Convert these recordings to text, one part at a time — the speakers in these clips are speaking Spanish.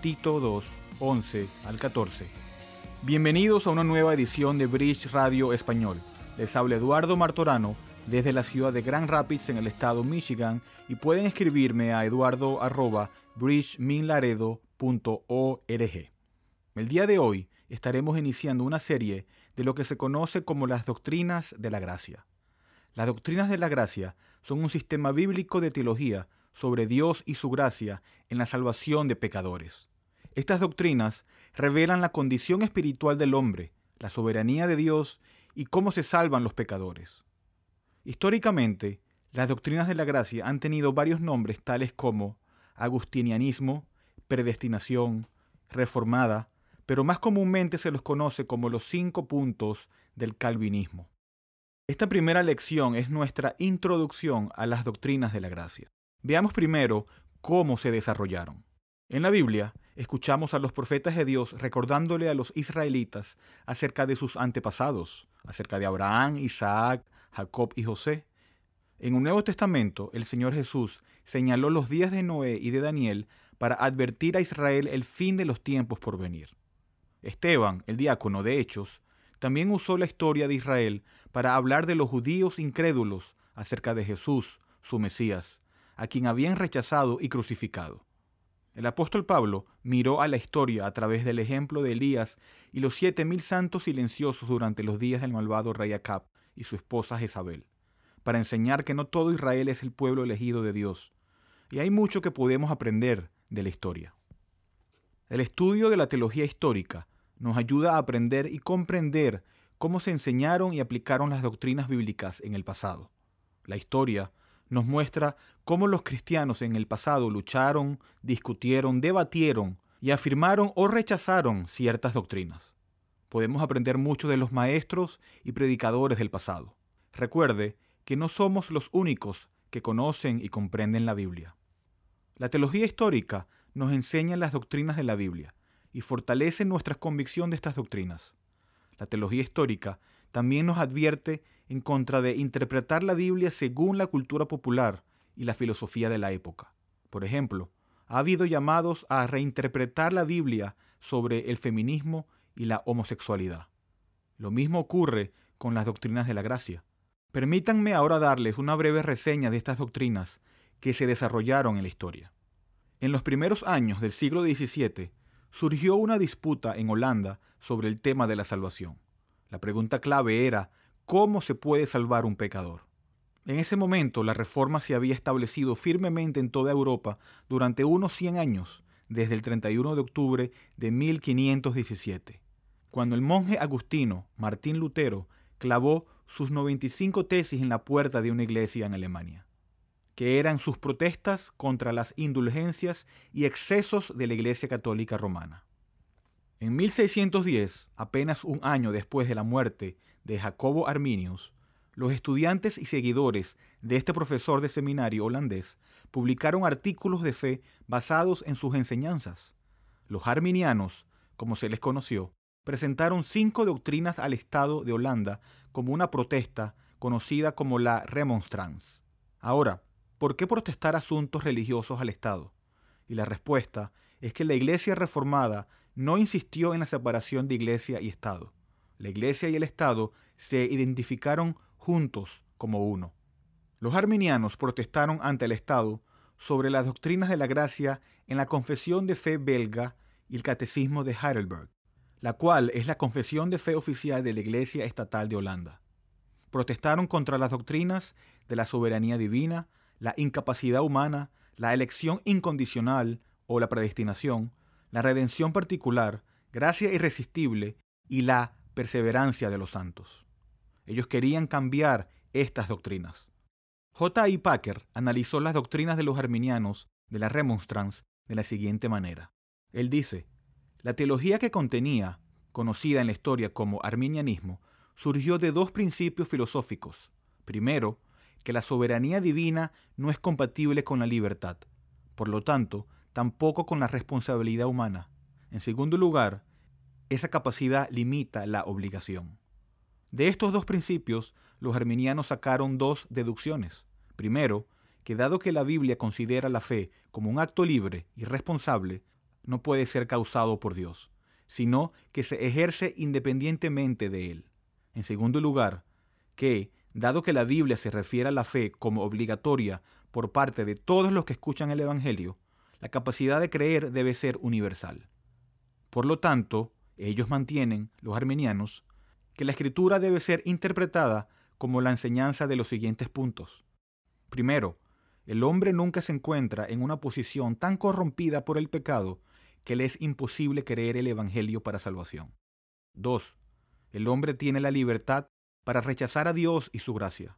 Tito 2, 11 al 14. Bienvenidos a una nueva edición de Bridge Radio Español. Les habla Eduardo Martorano desde la ciudad de Grand Rapids en el estado Michigan y pueden escribirme a eduardo.bridgeminlaredo.org. El día de hoy estaremos iniciando una serie de lo que se conoce como las doctrinas de la gracia. Las doctrinas de la gracia son un sistema bíblico de teología sobre Dios y su gracia en la salvación de pecadores. Estas doctrinas revelan la condición espiritual del hombre, la soberanía de Dios y cómo se salvan los pecadores. Históricamente, las doctrinas de la gracia han tenido varios nombres tales como agustinianismo, predestinación, reformada, pero más comúnmente se los conoce como los cinco puntos del calvinismo. Esta primera lección es nuestra introducción a las doctrinas de la gracia. Veamos primero cómo se desarrollaron. En la Biblia, escuchamos a los profetas de Dios recordándole a los israelitas acerca de sus antepasados, acerca de Abraham, Isaac, Jacob y José. En un Nuevo Testamento, el Señor Jesús señaló los días de Noé y de Daniel para advertir a Israel el fin de los tiempos por venir. Esteban, el diácono de Hechos, también usó la historia de Israel para hablar de los judíos incrédulos acerca de Jesús, su Mesías, a quien habían rechazado y crucificado. El apóstol Pablo miró a la historia a través del ejemplo de Elías y los siete mil santos silenciosos durante los días del malvado rey Acab y su esposa Jezabel, para enseñar que no todo Israel es el pueblo elegido de Dios. Y hay mucho que podemos aprender de la historia. El estudio de la teología histórica nos ayuda a aprender y comprender cómo se enseñaron y aplicaron las doctrinas bíblicas en el pasado. La historia nos muestra cómo los cristianos en el pasado lucharon, discutieron, debatieron y afirmaron o rechazaron ciertas doctrinas. Podemos aprender mucho de los maestros y predicadores del pasado. Recuerde que no somos los únicos que conocen y comprenden la Biblia. La teología histórica nos enseña las doctrinas de la Biblia y fortalece nuestra convicción de estas doctrinas. La teología histórica también nos advierte en contra de interpretar la Biblia según la cultura popular y la filosofía de la época. Por ejemplo, ha habido llamados a reinterpretar la Biblia sobre el feminismo y la homosexualidad. Lo mismo ocurre con las doctrinas de la gracia. Permítanme ahora darles una breve reseña de estas doctrinas que se desarrollaron en la historia. En los primeros años del siglo XVII surgió una disputa en Holanda sobre el tema de la salvación. La pregunta clave era, ¿cómo se puede salvar un pecador? En ese momento la reforma se había establecido firmemente en toda Europa durante unos 100 años, desde el 31 de octubre de 1517, cuando el monje agustino Martín Lutero clavó sus 95 tesis en la puerta de una iglesia en Alemania, que eran sus protestas contra las indulgencias y excesos de la Iglesia Católica Romana. En 1610, apenas un año después de la muerte de Jacobo Arminius, los estudiantes y seguidores de este profesor de seminario holandés publicaron artículos de fe basados en sus enseñanzas. Los arminianos, como se les conoció, presentaron cinco doctrinas al Estado de Holanda como una protesta conocida como la Remonstrance. Ahora, ¿por qué protestar asuntos religiosos al Estado? Y la respuesta es que la Iglesia Reformada no insistió en la separación de iglesia y Estado. La iglesia y el Estado se identificaron juntos como uno. Los arminianos protestaron ante el Estado sobre las doctrinas de la gracia en la Confesión de Fe belga y el Catecismo de Heidelberg, la cual es la confesión de fe oficial de la Iglesia Estatal de Holanda. Protestaron contra las doctrinas de la soberanía divina, la incapacidad humana, la elección incondicional o la predestinación, la redención particular, gracia irresistible y la perseverancia de los santos. Ellos querían cambiar estas doctrinas. J. I. Packer analizó las doctrinas de los arminianos de la Remonstrance de la siguiente manera. Él dice, La teología que contenía, conocida en la historia como arminianismo, surgió de dos principios filosóficos. Primero, que la soberanía divina no es compatible con la libertad, por lo tanto, tampoco con la responsabilidad humana. En segundo lugar, esa capacidad limita la obligación. De estos dos principios, los arminianos sacaron dos deducciones. Primero, que dado que la Biblia considera la fe como un acto libre y responsable, no puede ser causado por Dios, sino que se ejerce independientemente de Él. En segundo lugar, que, dado que la Biblia se refiere a la fe como obligatoria por parte de todos los que escuchan el Evangelio, la capacidad de creer debe ser universal. Por lo tanto, ellos mantienen, los armenianos, que la escritura debe ser interpretada como la enseñanza de los siguientes puntos. Primero, el hombre nunca se encuentra en una posición tan corrompida por el pecado que le es imposible creer el Evangelio para salvación. 2. El hombre tiene la libertad para rechazar a Dios y su gracia.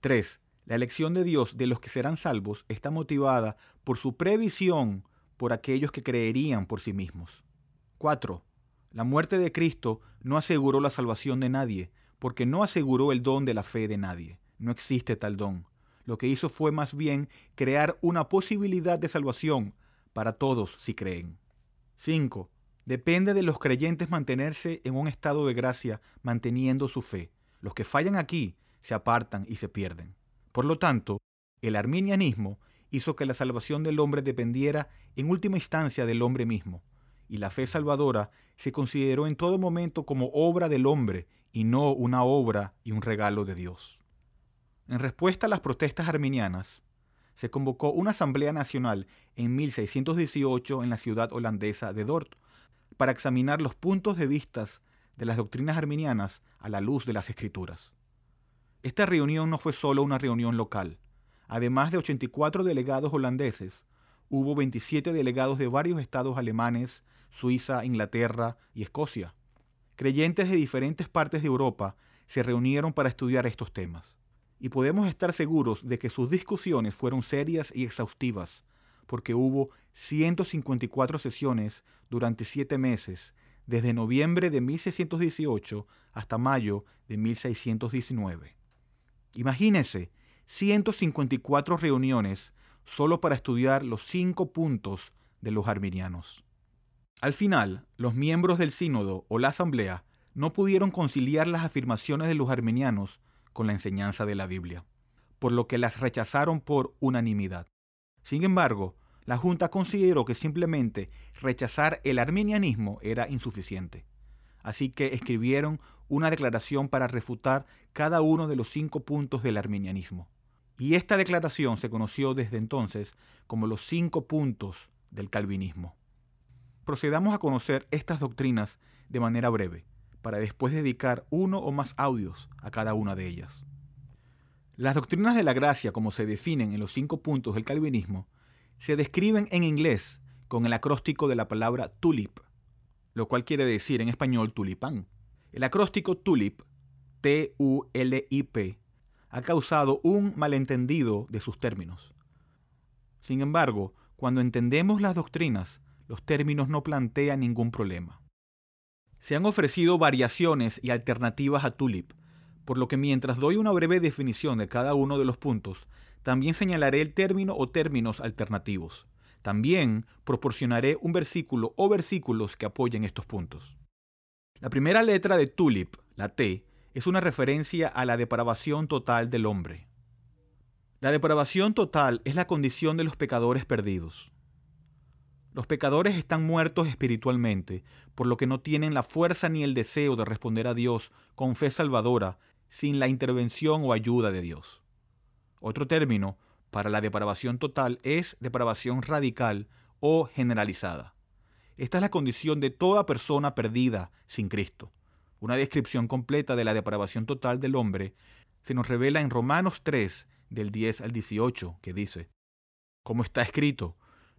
3. La elección de Dios de los que serán salvos está motivada por su previsión por aquellos que creerían por sí mismos. 4. La muerte de Cristo no aseguró la salvación de nadie, porque no aseguró el don de la fe de nadie. No existe tal don. Lo que hizo fue más bien crear una posibilidad de salvación para todos si creen. 5. Depende de los creyentes mantenerse en un estado de gracia manteniendo su fe. Los que fallan aquí se apartan y se pierden. Por lo tanto, el arminianismo hizo que la salvación del hombre dependiera en última instancia del hombre mismo, y la fe salvadora se consideró en todo momento como obra del hombre y no una obra y un regalo de Dios. En respuesta a las protestas arminianas, se convocó una asamblea nacional en 1618 en la ciudad holandesa de Dort para examinar los puntos de vista de las doctrinas arminianas a la luz de las escrituras. Esta reunión no fue solo una reunión local. Además de 84 delegados holandeses, hubo 27 delegados de varios estados alemanes, Suiza, Inglaterra y Escocia. Creyentes de diferentes partes de Europa se reunieron para estudiar estos temas. Y podemos estar seguros de que sus discusiones fueron serias y exhaustivas, porque hubo 154 sesiones durante siete meses, desde noviembre de 1618 hasta mayo de 1619. Imagínense, 154 reuniones solo para estudiar los cinco puntos de los arminianos. Al final, los miembros del sínodo o la asamblea no pudieron conciliar las afirmaciones de los armenianos con la enseñanza de la Biblia, por lo que las rechazaron por unanimidad. Sin embargo, la Junta consideró que simplemente rechazar el arminianismo era insuficiente. Así que escribieron una declaración para refutar cada uno de los cinco puntos del arminianismo. Y esta declaración se conoció desde entonces como los cinco puntos del calvinismo procedamos a conocer estas doctrinas de manera breve, para después dedicar uno o más audios a cada una de ellas. Las doctrinas de la gracia, como se definen en los cinco puntos del calvinismo, se describen en inglés con el acróstico de la palabra tulip, lo cual quiere decir en español tulipán. El acróstico tulip, T-U-L-I-P, ha causado un malentendido de sus términos. Sin embargo, cuando entendemos las doctrinas, los términos no plantean ningún problema. Se han ofrecido variaciones y alternativas a tulip, por lo que mientras doy una breve definición de cada uno de los puntos, también señalaré el término o términos alternativos. También proporcionaré un versículo o versículos que apoyen estos puntos. La primera letra de tulip, la T, es una referencia a la depravación total del hombre. La depravación total es la condición de los pecadores perdidos. Los pecadores están muertos espiritualmente, por lo que no tienen la fuerza ni el deseo de responder a Dios con fe salvadora sin la intervención o ayuda de Dios. Otro término para la depravación total es depravación radical o generalizada. Esta es la condición de toda persona perdida sin Cristo. Una descripción completa de la depravación total del hombre se nos revela en Romanos 3, del 10 al 18, que dice, Como está escrito,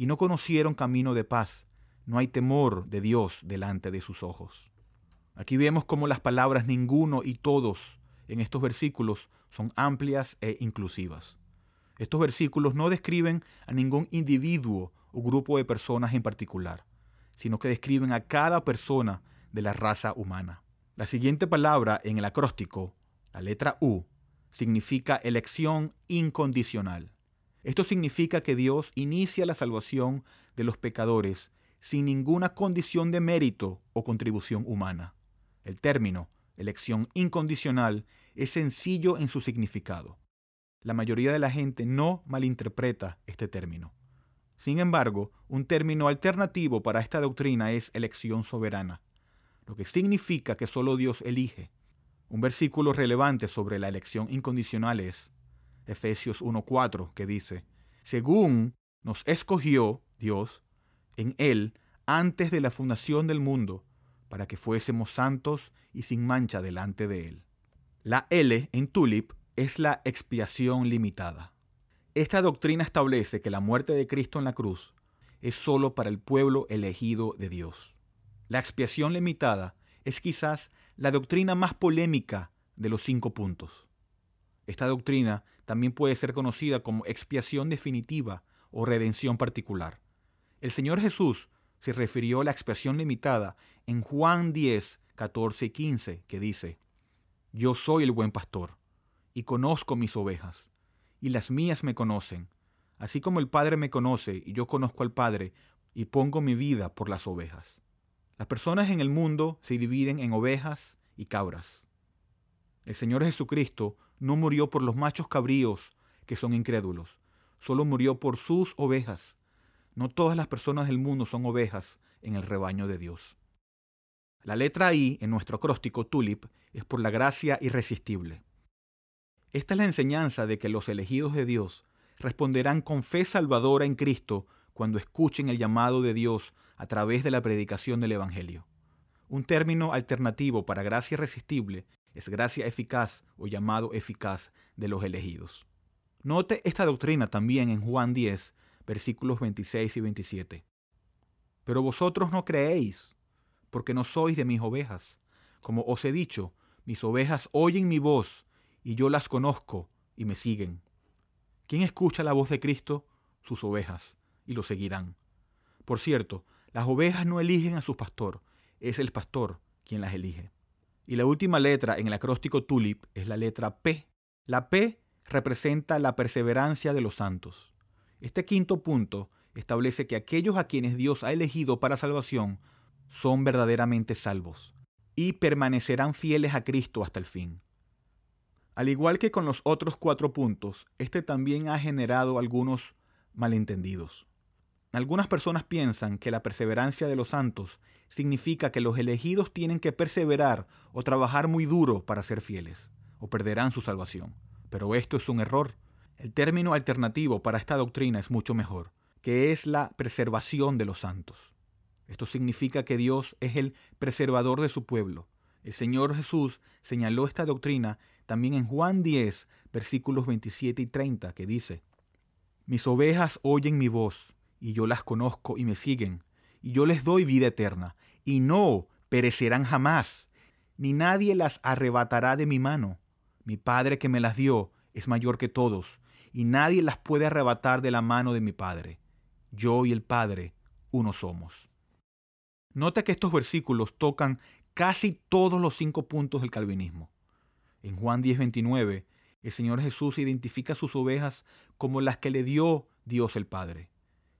Y no conocieron camino de paz. No hay temor de Dios delante de sus ojos. Aquí vemos cómo las palabras ninguno y todos en estos versículos son amplias e inclusivas. Estos versículos no describen a ningún individuo o grupo de personas en particular, sino que describen a cada persona de la raza humana. La siguiente palabra en el acróstico, la letra U, significa elección incondicional. Esto significa que Dios inicia la salvación de los pecadores sin ninguna condición de mérito o contribución humana. El término elección incondicional es sencillo en su significado. La mayoría de la gente no malinterpreta este término. Sin embargo, un término alternativo para esta doctrina es elección soberana, lo que significa que solo Dios elige. Un versículo relevante sobre la elección incondicional es Efesios 1.4, que dice, según nos escogió Dios en Él antes de la fundación del mundo, para que fuésemos santos y sin mancha delante de Él. La L en Tulip es la expiación limitada. Esta doctrina establece que la muerte de Cristo en la cruz es sólo para el pueblo elegido de Dios. La expiación limitada es quizás la doctrina más polémica de los cinco puntos. Esta doctrina también puede ser conocida como expiación definitiva o redención particular. El Señor Jesús se refirió a la expiación limitada en Juan 10, 14 y 15, que dice, Yo soy el buen pastor, y conozco mis ovejas, y las mías me conocen, así como el Padre me conoce, y yo conozco al Padre, y pongo mi vida por las ovejas. Las personas en el mundo se dividen en ovejas y cabras. El Señor Jesucristo no murió por los machos cabríos que son incrédulos, solo murió por sus ovejas. No todas las personas del mundo son ovejas en el rebaño de Dios. La letra I en nuestro acróstico tulip es por la gracia irresistible. Esta es la enseñanza de que los elegidos de Dios responderán con fe salvadora en Cristo cuando escuchen el llamado de Dios a través de la predicación del Evangelio. Un término alternativo para gracia irresistible es gracia eficaz o llamado eficaz de los elegidos. Note esta doctrina también en Juan 10, versículos 26 y 27. Pero vosotros no creéis porque no sois de mis ovejas. Como os he dicho, mis ovejas oyen mi voz, y yo las conozco y me siguen. ¿Quién escucha la voz de Cristo? Sus ovejas, y lo seguirán. Por cierto, las ovejas no eligen a su pastor, es el pastor quien las elige. Y la última letra en el acróstico TULIP es la letra P. La P representa la perseverancia de los santos. Este quinto punto establece que aquellos a quienes Dios ha elegido para salvación son verdaderamente salvos y permanecerán fieles a Cristo hasta el fin. Al igual que con los otros cuatro puntos, este también ha generado algunos malentendidos. Algunas personas piensan que la perseverancia de los santos significa que los elegidos tienen que perseverar o trabajar muy duro para ser fieles, o perderán su salvación. Pero esto es un error. El término alternativo para esta doctrina es mucho mejor, que es la preservación de los santos. Esto significa que Dios es el preservador de su pueblo. El Señor Jesús señaló esta doctrina también en Juan 10, versículos 27 y 30, que dice, Mis ovejas oyen mi voz, y yo las conozco y me siguen, y yo les doy vida eterna, y no perecerán jamás, ni nadie las arrebatará de mi mano. Mi Padre que me las dio es mayor que todos, y nadie las puede arrebatar de la mano de mi Padre. Yo y el Padre uno somos. Nota que estos versículos tocan casi todos los cinco puntos del calvinismo. En Juan 10:29, el Señor Jesús identifica sus ovejas como las que le dio Dios el Padre.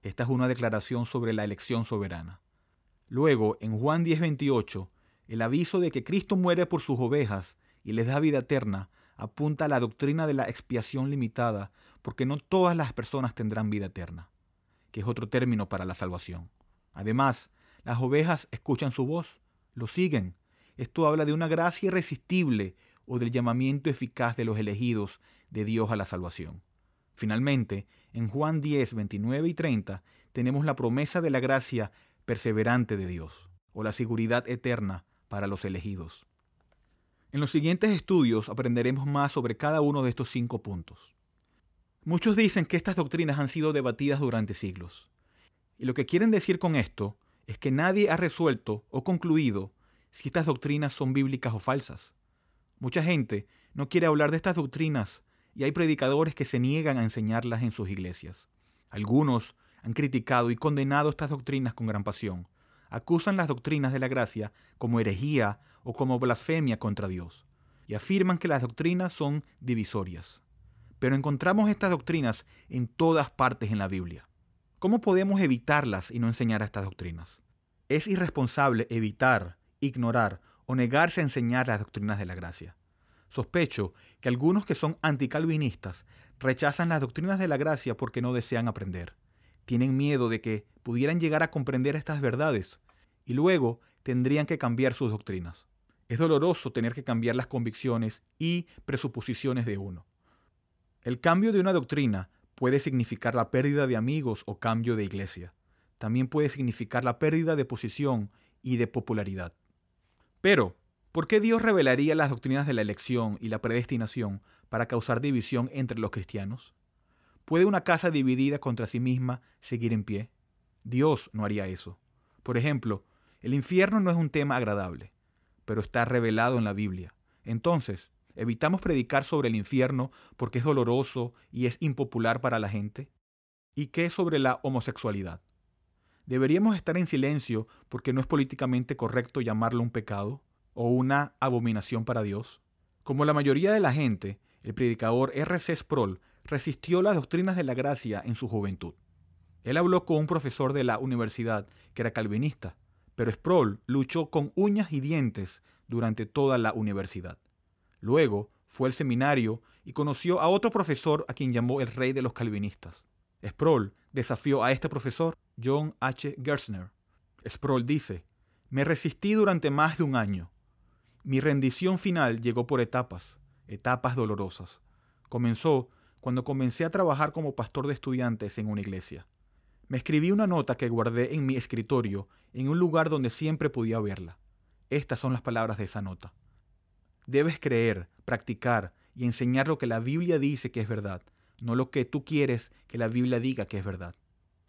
Esta es una declaración sobre la elección soberana. Luego, en Juan 10:28, el aviso de que Cristo muere por sus ovejas y les da vida eterna apunta a la doctrina de la expiación limitada, porque no todas las personas tendrán vida eterna, que es otro término para la salvación. Además, las ovejas escuchan su voz, lo siguen. Esto habla de una gracia irresistible o del llamamiento eficaz de los elegidos de Dios a la salvación. Finalmente, en Juan 10, 29 y 30 tenemos la promesa de la gracia perseverante de Dios, o la seguridad eterna para los elegidos. En los siguientes estudios aprenderemos más sobre cada uno de estos cinco puntos. Muchos dicen que estas doctrinas han sido debatidas durante siglos. Y lo que quieren decir con esto es que nadie ha resuelto o concluido si estas doctrinas son bíblicas o falsas. Mucha gente no quiere hablar de estas doctrinas y hay predicadores que se niegan a enseñarlas en sus iglesias. Algunos han criticado y condenado estas doctrinas con gran pasión. Acusan las doctrinas de la gracia como herejía o como blasfemia contra Dios y afirman que las doctrinas son divisorias. Pero encontramos estas doctrinas en todas partes en la Biblia. ¿Cómo podemos evitarlas y no enseñar estas doctrinas? Es irresponsable evitar, ignorar o negarse a enseñar las doctrinas de la gracia. Sospecho que algunos que son anticalvinistas rechazan las doctrinas de la gracia porque no desean aprender. Tienen miedo de que pudieran llegar a comprender estas verdades y luego tendrían que cambiar sus doctrinas. Es doloroso tener que cambiar las convicciones y presuposiciones de uno. El cambio de una doctrina puede significar la pérdida de amigos o cambio de iglesia. También puede significar la pérdida de posición y de popularidad. Pero, ¿Por qué Dios revelaría las doctrinas de la elección y la predestinación para causar división entre los cristianos? ¿Puede una casa dividida contra sí misma seguir en pie? Dios no haría eso. Por ejemplo, el infierno no es un tema agradable, pero está revelado en la Biblia. Entonces, ¿evitamos predicar sobre el infierno porque es doloroso y es impopular para la gente? ¿Y qué sobre la homosexualidad? ¿Deberíamos estar en silencio porque no es políticamente correcto llamarlo un pecado? O una abominación para Dios? Como la mayoría de la gente, el predicador R.C. Sproul resistió las doctrinas de la gracia en su juventud. Él habló con un profesor de la universidad que era calvinista, pero Sproul luchó con uñas y dientes durante toda la universidad. Luego fue al seminario y conoció a otro profesor a quien llamó el rey de los calvinistas. Sproul desafió a este profesor, John H. Gersner. Sproul dice, me resistí durante más de un año, mi rendición final llegó por etapas, etapas dolorosas. Comenzó cuando comencé a trabajar como pastor de estudiantes en una iglesia. Me escribí una nota que guardé en mi escritorio en un lugar donde siempre podía verla. Estas son las palabras de esa nota. Debes creer, practicar y enseñar lo que la Biblia dice que es verdad, no lo que tú quieres que la Biblia diga que es verdad.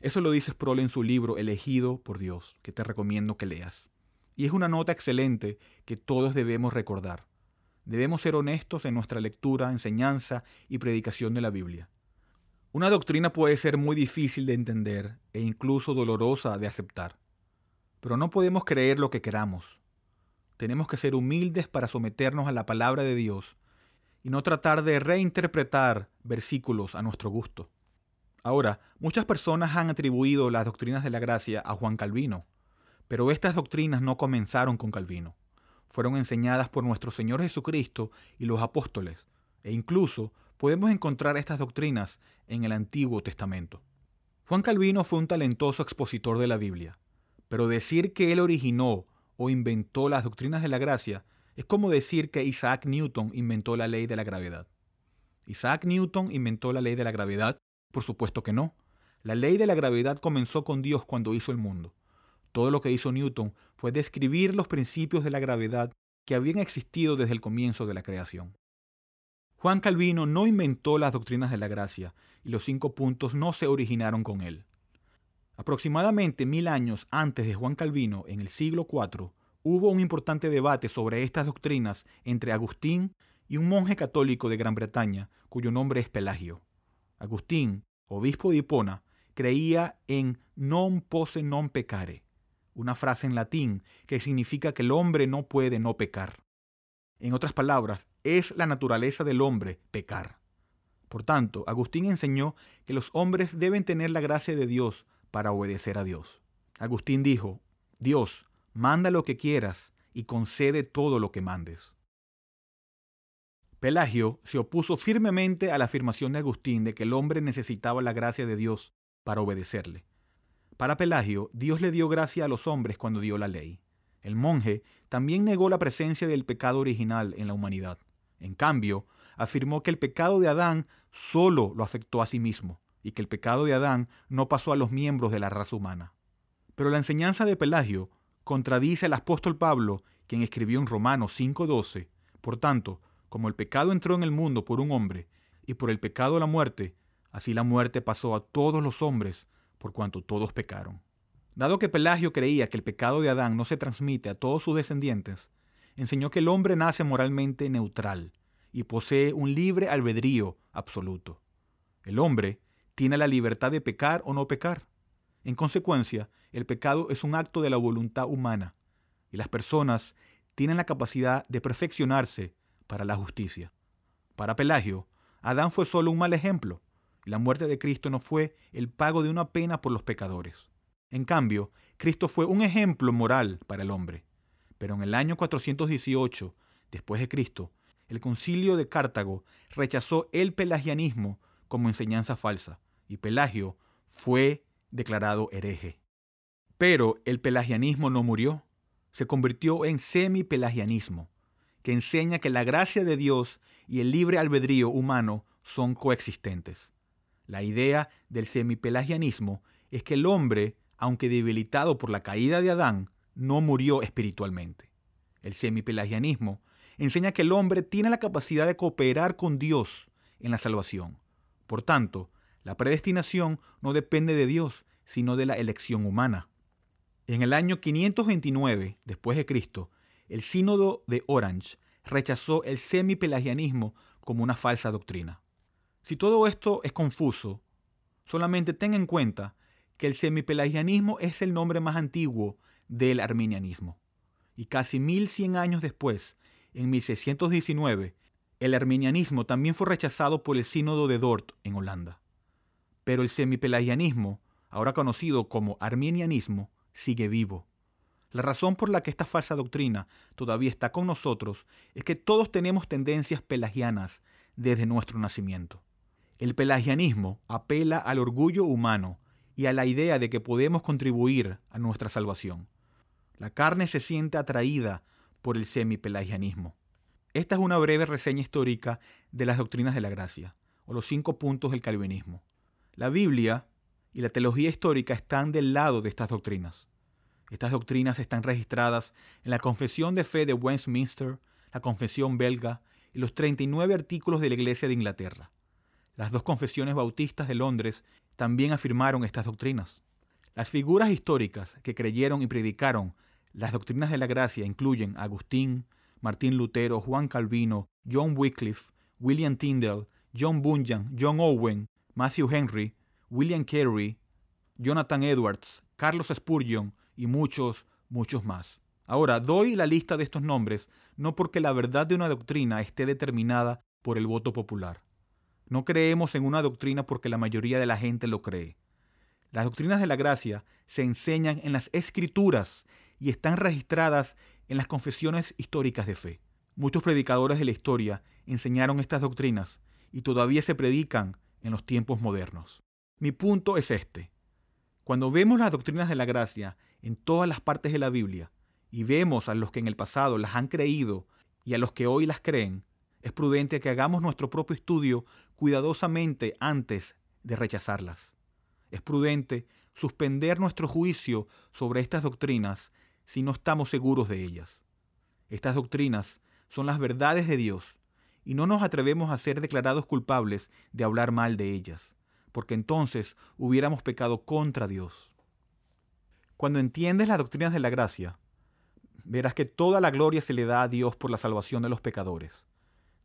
Eso lo dice Sproul en su libro Elegido por Dios, que te recomiendo que leas. Y es una nota excelente que todos debemos recordar. Debemos ser honestos en nuestra lectura, enseñanza y predicación de la Biblia. Una doctrina puede ser muy difícil de entender e incluso dolorosa de aceptar, pero no podemos creer lo que queramos. Tenemos que ser humildes para someternos a la palabra de Dios y no tratar de reinterpretar versículos a nuestro gusto. Ahora, muchas personas han atribuido las doctrinas de la gracia a Juan Calvino, pero estas doctrinas no comenzaron con Calvino. Fueron enseñadas por nuestro Señor Jesucristo y los apóstoles, e incluso podemos encontrar estas doctrinas en el Antiguo Testamento. Juan Calvino fue un talentoso expositor de la Biblia, pero decir que él originó o inventó las doctrinas de la gracia es como decir que Isaac Newton inventó la ley de la gravedad. ¿Isaac Newton inventó la ley de la gravedad? Por supuesto que no. La ley de la gravedad comenzó con Dios cuando hizo el mundo. Todo lo que hizo Newton fue describir los principios de la gravedad que habían existido desde el comienzo de la creación. Juan Calvino no inventó las doctrinas de la gracia y los cinco puntos no se originaron con él. Aproximadamente mil años antes de Juan Calvino, en el siglo IV, hubo un importante debate sobre estas doctrinas entre Agustín y un monje católico de Gran Bretaña cuyo nombre es Pelagio. Agustín, obispo de Hipona, creía en non posse non peccare, una frase en latín que significa que el hombre no puede no pecar. En otras palabras, es la naturaleza del hombre pecar. Por tanto, Agustín enseñó que los hombres deben tener la gracia de Dios para obedecer a Dios. Agustín dijo, Dios, manda lo que quieras y concede todo lo que mandes. Pelagio se opuso firmemente a la afirmación de Agustín de que el hombre necesitaba la gracia de Dios para obedecerle. Para Pelagio, Dios le dio gracia a los hombres cuando dio la ley. El monje también negó la presencia del pecado original en la humanidad. En cambio, afirmó que el pecado de Adán solo lo afectó a sí mismo y que el pecado de Adán no pasó a los miembros de la raza humana. Pero la enseñanza de Pelagio contradice al apóstol Pablo, quien escribió en Romanos 5:12, por tanto, como el pecado entró en el mundo por un hombre, y por el pecado la muerte, así la muerte pasó a todos los hombres, por cuanto todos pecaron. Dado que Pelagio creía que el pecado de Adán no se transmite a todos sus descendientes, enseñó que el hombre nace moralmente neutral y posee un libre albedrío absoluto. El hombre tiene la libertad de pecar o no pecar. En consecuencia, el pecado es un acto de la voluntad humana y las personas tienen la capacidad de perfeccionarse para la justicia. Para Pelagio, Adán fue solo un mal ejemplo la muerte de Cristo no fue el pago de una pena por los pecadores. En cambio, Cristo fue un ejemplo moral para el hombre. Pero en el año 418 después de Cristo, el concilio de Cartago rechazó el pelagianismo como enseñanza falsa y Pelagio fue declarado hereje. Pero el pelagianismo no murió, se convirtió en semi-pelagianismo, que enseña que la gracia de Dios y el libre albedrío humano son coexistentes. La idea del semi-pelagianismo es que el hombre, aunque debilitado por la caída de Adán, no murió espiritualmente. El semi-pelagianismo enseña que el hombre tiene la capacidad de cooperar con Dios en la salvación. Por tanto, la predestinación no depende de Dios, sino de la elección humana. En el año 529 después de Cristo, el sínodo de Orange rechazó el semi-pelagianismo como una falsa doctrina. Si todo esto es confuso, solamente ten en cuenta que el semi-pelagianismo es el nombre más antiguo del arminianismo. Y casi 1100 años después, en 1619, el arminianismo también fue rechazado por el sínodo de Dort en Holanda. Pero el semipelagianismo, ahora conocido como arminianismo, sigue vivo. La razón por la que esta falsa doctrina todavía está con nosotros es que todos tenemos tendencias pelagianas desde nuestro nacimiento. El pelagianismo apela al orgullo humano y a la idea de que podemos contribuir a nuestra salvación. La carne se siente atraída por el semipelagianismo. Esta es una breve reseña histórica de las doctrinas de la gracia, o los cinco puntos del calvinismo. La Biblia y la teología histórica están del lado de estas doctrinas. Estas doctrinas están registradas en la Confesión de Fe de Westminster, la Confesión belga y los 39 artículos de la Iglesia de Inglaterra. Las dos confesiones bautistas de Londres también afirmaron estas doctrinas. Las figuras históricas que creyeron y predicaron las doctrinas de la gracia incluyen Agustín, Martín Lutero, Juan Calvino, John Wycliffe, William Tyndale, John Bunyan, John Owen, Matthew Henry, William Carey, Jonathan Edwards, Carlos Spurgeon y muchos, muchos más. Ahora, doy la lista de estos nombres no porque la verdad de una doctrina esté determinada por el voto popular. No creemos en una doctrina porque la mayoría de la gente lo cree. Las doctrinas de la gracia se enseñan en las escrituras y están registradas en las confesiones históricas de fe. Muchos predicadores de la historia enseñaron estas doctrinas y todavía se predican en los tiempos modernos. Mi punto es este. Cuando vemos las doctrinas de la gracia en todas las partes de la Biblia y vemos a los que en el pasado las han creído y a los que hoy las creen, es prudente que hagamos nuestro propio estudio cuidadosamente antes de rechazarlas. Es prudente suspender nuestro juicio sobre estas doctrinas si no estamos seguros de ellas. Estas doctrinas son las verdades de Dios y no nos atrevemos a ser declarados culpables de hablar mal de ellas, porque entonces hubiéramos pecado contra Dios. Cuando entiendes las doctrinas de la gracia, verás que toda la gloria se le da a Dios por la salvación de los pecadores.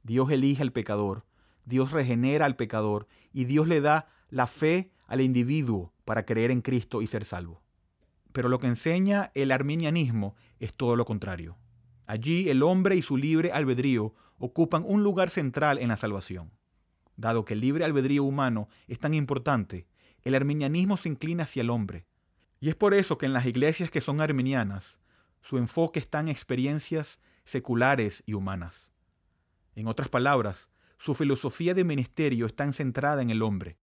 Dios elige al pecador, Dios regenera al pecador y Dios le da la fe al individuo para creer en Cristo y ser salvo. Pero lo que enseña el arminianismo es todo lo contrario. Allí el hombre y su libre albedrío ocupan un lugar central en la salvación. Dado que el libre albedrío humano es tan importante, el arminianismo se inclina hacia el hombre. Y es por eso que en las iglesias que son arminianas, su enfoque está en experiencias seculares y humanas. En otras palabras, su filosofía de ministerio está centrada en el hombre.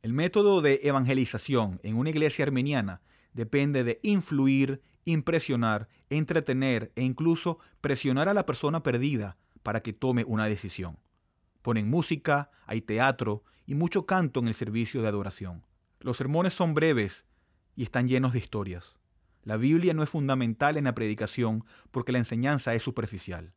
El método de evangelización en una iglesia arminiana depende de influir, impresionar, entretener e incluso presionar a la persona perdida para que tome una decisión. Ponen música, hay teatro y mucho canto en el servicio de adoración. Los sermones son breves y están llenos de historias. La Biblia no es fundamental en la predicación porque la enseñanza es superficial.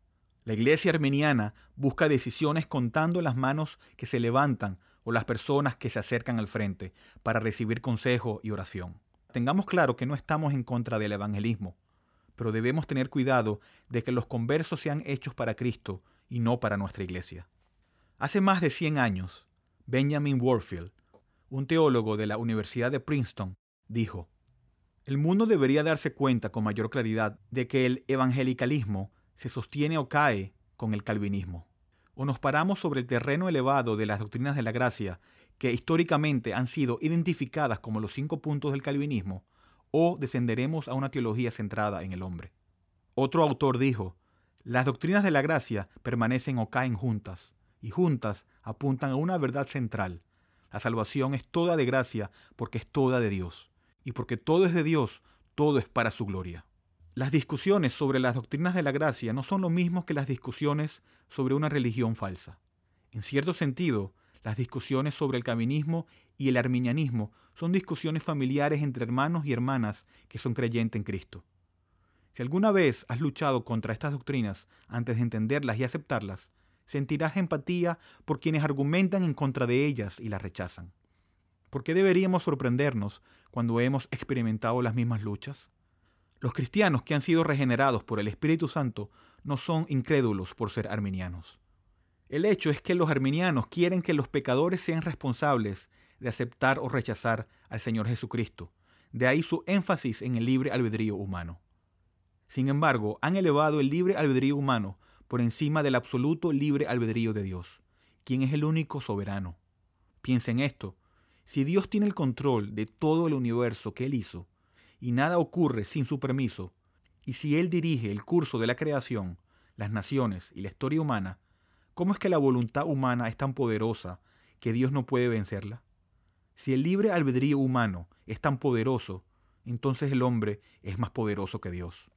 La iglesia armeniana busca decisiones contando las manos que se levantan o las personas que se acercan al frente para recibir consejo y oración. Tengamos claro que no estamos en contra del evangelismo, pero debemos tener cuidado de que los conversos sean hechos para Cristo y no para nuestra iglesia. Hace más de 100 años, Benjamin Warfield, un teólogo de la Universidad de Princeton, dijo, el mundo debería darse cuenta con mayor claridad de que el evangelicalismo se sostiene o cae con el calvinismo. O nos paramos sobre el terreno elevado de las doctrinas de la gracia, que históricamente han sido identificadas como los cinco puntos del calvinismo, o descenderemos a una teología centrada en el hombre. Otro autor dijo, las doctrinas de la gracia permanecen o caen juntas, y juntas apuntan a una verdad central. La salvación es toda de gracia porque es toda de Dios y porque todo es de Dios, todo es para su gloria. Las discusiones sobre las doctrinas de la gracia no son lo mismo que las discusiones sobre una religión falsa. En cierto sentido, las discusiones sobre el caminismo y el arminianismo son discusiones familiares entre hermanos y hermanas que son creyentes en Cristo. Si alguna vez has luchado contra estas doctrinas antes de entenderlas y aceptarlas, sentirás empatía por quienes argumentan en contra de ellas y las rechazan. ¿Por qué deberíamos sorprendernos cuando hemos experimentado las mismas luchas? Los cristianos que han sido regenerados por el Espíritu Santo no son incrédulos por ser arminianos. El hecho es que los arminianos quieren que los pecadores sean responsables de aceptar o rechazar al Señor Jesucristo. De ahí su énfasis en el libre albedrío humano. Sin embargo, han elevado el libre albedrío humano por encima del absoluto libre albedrío de Dios, quien es el único soberano. Piensen esto, si Dios tiene el control de todo el universo que Él hizo, y nada ocurre sin su permiso, y si Él dirige el curso de la creación, las naciones y la historia humana, ¿cómo es que la voluntad humana es tan poderosa que Dios no puede vencerla? Si el libre albedrío humano es tan poderoso, entonces el hombre es más poderoso que Dios.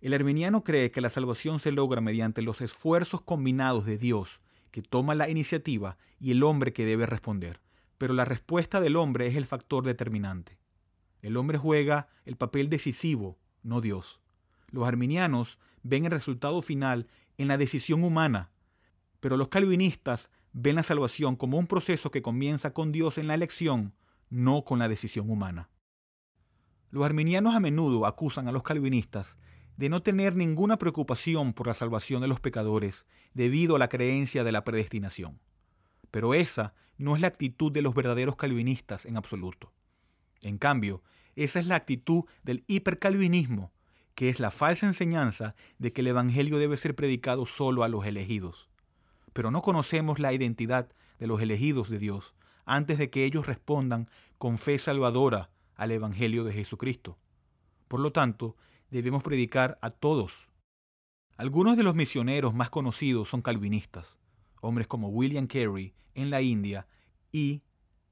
El arminiano cree que la salvación se logra mediante los esfuerzos combinados de Dios, que toma la iniciativa, y el hombre que debe responder pero la respuesta del hombre es el factor determinante. El hombre juega el papel decisivo, no Dios. Los arminianos ven el resultado final en la decisión humana, pero los calvinistas ven la salvación como un proceso que comienza con Dios en la elección, no con la decisión humana. Los arminianos a menudo acusan a los calvinistas de no tener ninguna preocupación por la salvación de los pecadores debido a la creencia de la predestinación. Pero esa no es la actitud de los verdaderos calvinistas en absoluto. En cambio, esa es la actitud del hipercalvinismo, que es la falsa enseñanza de que el Evangelio debe ser predicado solo a los elegidos. Pero no conocemos la identidad de los elegidos de Dios antes de que ellos respondan con fe salvadora al Evangelio de Jesucristo. Por lo tanto, debemos predicar a todos. Algunos de los misioneros más conocidos son calvinistas hombres como William Carey en la India y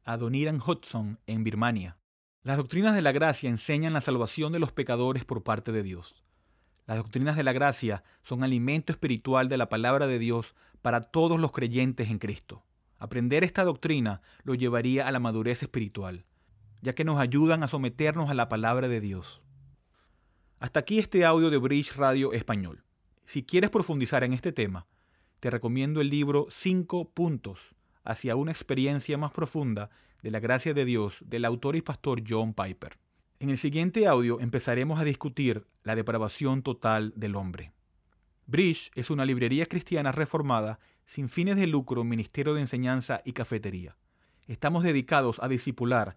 Adoniran Hudson en Birmania. Las doctrinas de la gracia enseñan la salvación de los pecadores por parte de Dios. Las doctrinas de la gracia son alimento espiritual de la palabra de Dios para todos los creyentes en Cristo. Aprender esta doctrina lo llevaría a la madurez espiritual, ya que nos ayudan a someternos a la palabra de Dios. Hasta aquí este audio de Bridge Radio Español. Si quieres profundizar en este tema, te recomiendo el libro Cinco Puntos hacia una experiencia más profunda de la gracia de Dios del autor y pastor John Piper. En el siguiente audio empezaremos a discutir la depravación total del hombre. Bridge es una librería cristiana reformada sin fines de lucro, ministerio de enseñanza y cafetería. Estamos dedicados a discipular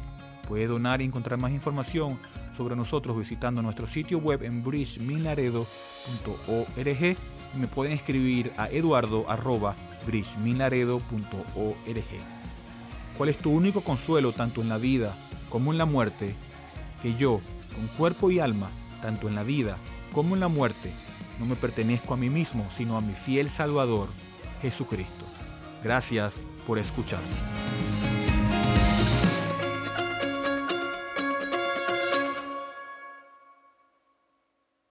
Puede donar y encontrar más información sobre nosotros visitando nuestro sitio web en bridgeminaredo.org y me pueden escribir a eduardo.bridgeminaredo.org. ¿Cuál es tu único consuelo tanto en la vida como en la muerte? Que yo, con cuerpo y alma, tanto en la vida como en la muerte, no me pertenezco a mí mismo, sino a mi fiel Salvador, Jesucristo. Gracias por escuchar.